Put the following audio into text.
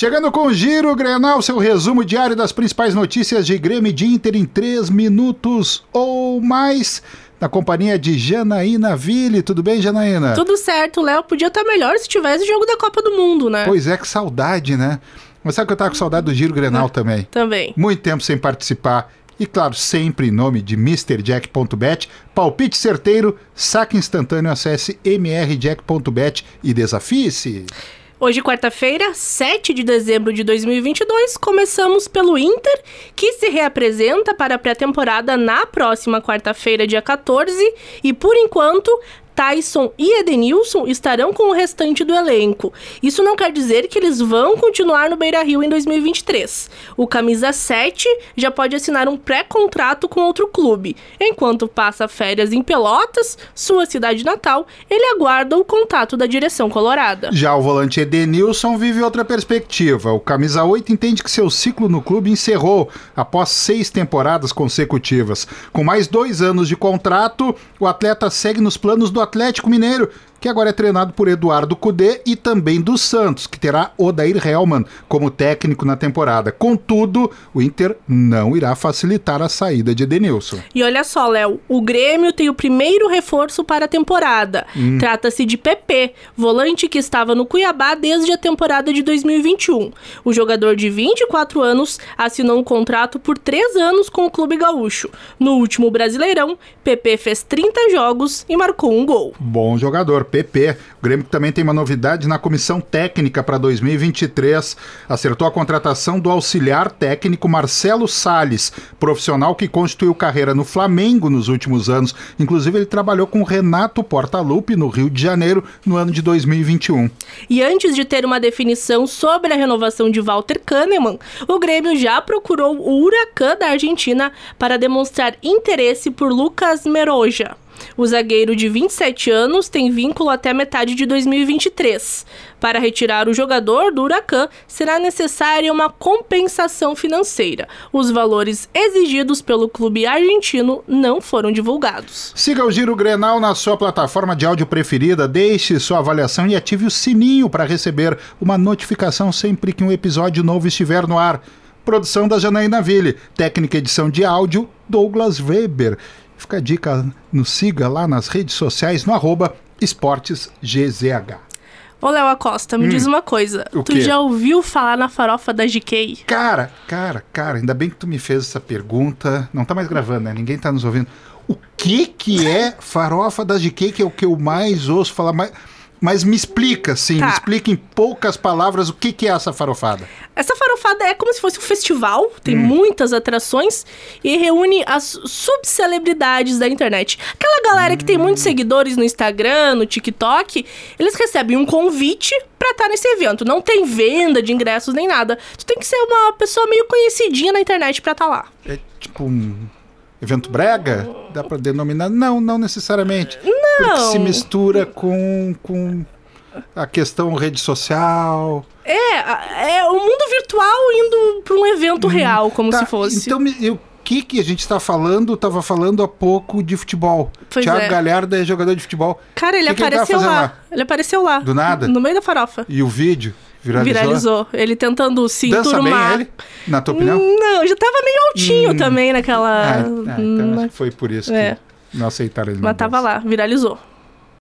Chegando com o Giro Grenal, seu resumo diário das principais notícias de Grêmio e de Inter em 3 minutos ou mais. Na companhia de Janaína Ville. Tudo bem, Janaína? Tudo certo, Léo. Podia estar melhor se tivesse jogo da Copa do Mundo, né? Pois é, que saudade, né? Mas sabe que eu tava com saudade do Giro Grenal é, também? Também. Muito tempo sem participar. E claro, sempre em nome de MrJack.bet, palpite certeiro, saque instantâneo, acesse mrjack.bet e desafie-se. Hoje, quarta-feira, 7 de dezembro de 2022, começamos pelo Inter, que se reapresenta para a pré-temporada na próxima quarta-feira, dia 14, e por enquanto Tyson e Edenilson estarão com o restante do elenco. Isso não quer dizer que eles vão continuar no Beira Rio em 2023. O camisa 7 já pode assinar um pré-contrato com outro clube. Enquanto passa férias em Pelotas, sua cidade natal, ele aguarda o contato da direção colorada. Já o volante Edenilson vive outra perspectiva. O camisa 8 entende que seu ciclo no clube encerrou após seis temporadas consecutivas. Com mais dois anos de contrato, o atleta segue nos planos do Atlético Mineiro que agora é treinado por Eduardo Cudê e também do Santos, que terá Odair Helman como técnico na temporada. Contudo, o Inter não irá facilitar a saída de Edenilson. E olha só, Léo, o Grêmio tem o primeiro reforço para a temporada. Hum. Trata-se de PP, volante que estava no Cuiabá desde a temporada de 2021. O jogador de 24 anos assinou um contrato por três anos com o clube gaúcho. No último Brasileirão, PP fez 30 jogos e marcou um gol. Bom jogador. PP. O Grêmio também tem uma novidade na comissão técnica para 2023. Acertou a contratação do auxiliar técnico Marcelo Sales, profissional que constituiu carreira no Flamengo nos últimos anos. Inclusive, ele trabalhou com Renato Portaluppi no Rio de Janeiro no ano de 2021. E antes de ter uma definição sobre a renovação de Walter Kahneman, o Grêmio já procurou o Huracan da Argentina para demonstrar interesse por Lucas Meroja. O zagueiro de 27 anos tem vínculo até metade de 2023. Para retirar o jogador do Huracan, será necessária uma compensação financeira. Os valores exigidos pelo clube argentino não foram divulgados. Siga o Giro Grenal na sua plataforma de áudio preferida, deixe sua avaliação e ative o sininho para receber uma notificação sempre que um episódio novo estiver no ar. Produção da Janaína Ville, técnica edição de áudio Douglas Weber. Fica a dica, nos siga lá nas redes sociais no arroba esportesgzh. Ô, Léo Acosta, me hum, diz uma coisa. Tu quê? já ouviu falar na farofa da GK? Cara, cara, cara, ainda bem que tu me fez essa pergunta. Não tá mais gravando, né? Ninguém tá nos ouvindo. O que que é farofa da GK, que é o que eu mais ouço falar mais... Mas me explica, sim, tá. me explica em poucas palavras o que, que é essa farofada. Essa farofada é como se fosse um festival, tem hum. muitas atrações e reúne as subcelebridades da internet. Aquela galera hum. que tem hum. muitos seguidores no Instagram, no TikTok, eles recebem um convite para estar nesse evento. Não tem venda de ingressos nem nada. Tu tem que ser uma pessoa meio conhecidinha na internet para estar tá lá. É tipo um evento brega? Dá para denominar? Não, não necessariamente. Não. Porque se mistura com, com a questão rede social. É, é o mundo virtual indo para um evento hum, real, como tá, se fosse. Então, o que, que a gente está falando? Estava falando há pouco de futebol. Pois Thiago é. Galhardo é jogador de futebol. Cara, ele que apareceu que ele lá. lá. Ele apareceu lá. Do nada? No meio da farofa. E o vídeo? Viralizou? Viralizou. Ele tentando se Dança turmar. bem ele, na tua opinião? Não, já tava meio altinho Hum. também naquela. Ah, ah, então que foi por isso É. não aceitaram ele. no Mas tava lá, viralizou.